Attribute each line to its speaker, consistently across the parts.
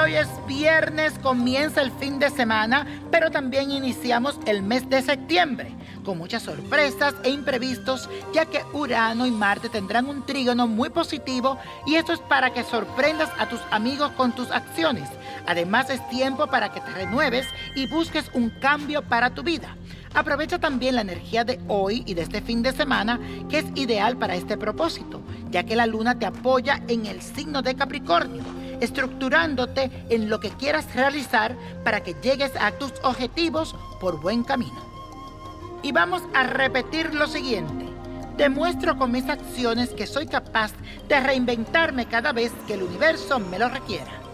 Speaker 1: Hoy es viernes, comienza el fin de semana, pero también iniciamos el mes de septiembre con muchas sorpresas e imprevistos, ya que Urano y Marte tendrán un trígono muy positivo y esto es para que sorprendas a tus amigos con tus acciones. Además es tiempo para que te renueves y busques un cambio para tu vida. Aprovecha también la energía de hoy y de este fin de semana que es ideal para este propósito, ya que la luna te apoya en el signo de Capricornio estructurándote en lo que quieras realizar para que llegues a tus objetivos por buen camino. Y vamos a repetir lo siguiente. Demuestro con mis acciones que soy capaz de reinventarme cada vez que el universo me lo requiera.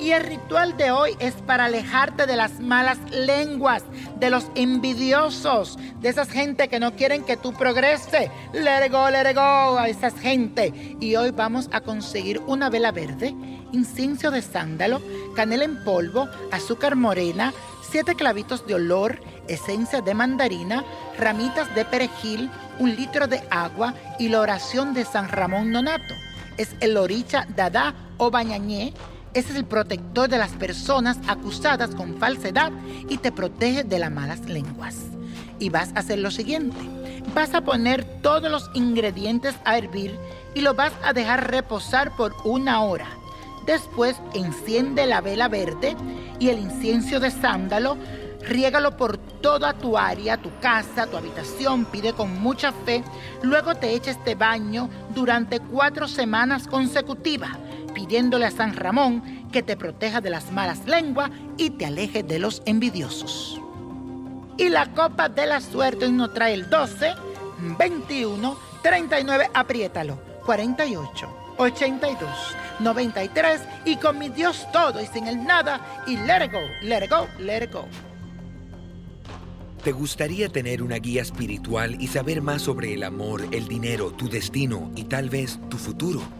Speaker 1: Y el ritual de hoy es para alejarte de las malas lenguas, de los envidiosos, de esas gente que no quieren que tú progrese. Let it go, let it go a esas gente. Y hoy vamos a conseguir una vela verde, incienso de sándalo, canela en polvo, azúcar morena, siete clavitos de olor, esencia de mandarina, ramitas de perejil, un litro de agua y la oración de San Ramón Nonato. Es el oricha dada o bañañé. Ese es el protector de las personas acusadas con falsedad y te protege de las malas lenguas. Y vas a hacer lo siguiente. Vas a poner todos los ingredientes a hervir y lo vas a dejar reposar por una hora. Después enciende la vela verde y el incienso de sándalo Riégalo por toda tu área, tu casa, tu habitación, pide con mucha fe. Luego te echa este baño durante cuatro semanas consecutivas, pidiéndole a San Ramón que te proteja de las malas lenguas y te aleje de los envidiosos. Y la copa de la suerte nos trae el 12, 21, 39, apriétalo, 48, 82, 93 y con mi Dios todo y sin el nada y let go, let go, let go.
Speaker 2: ¿Te gustaría tener una guía espiritual y saber más sobre el amor, el dinero, tu destino y tal vez tu futuro?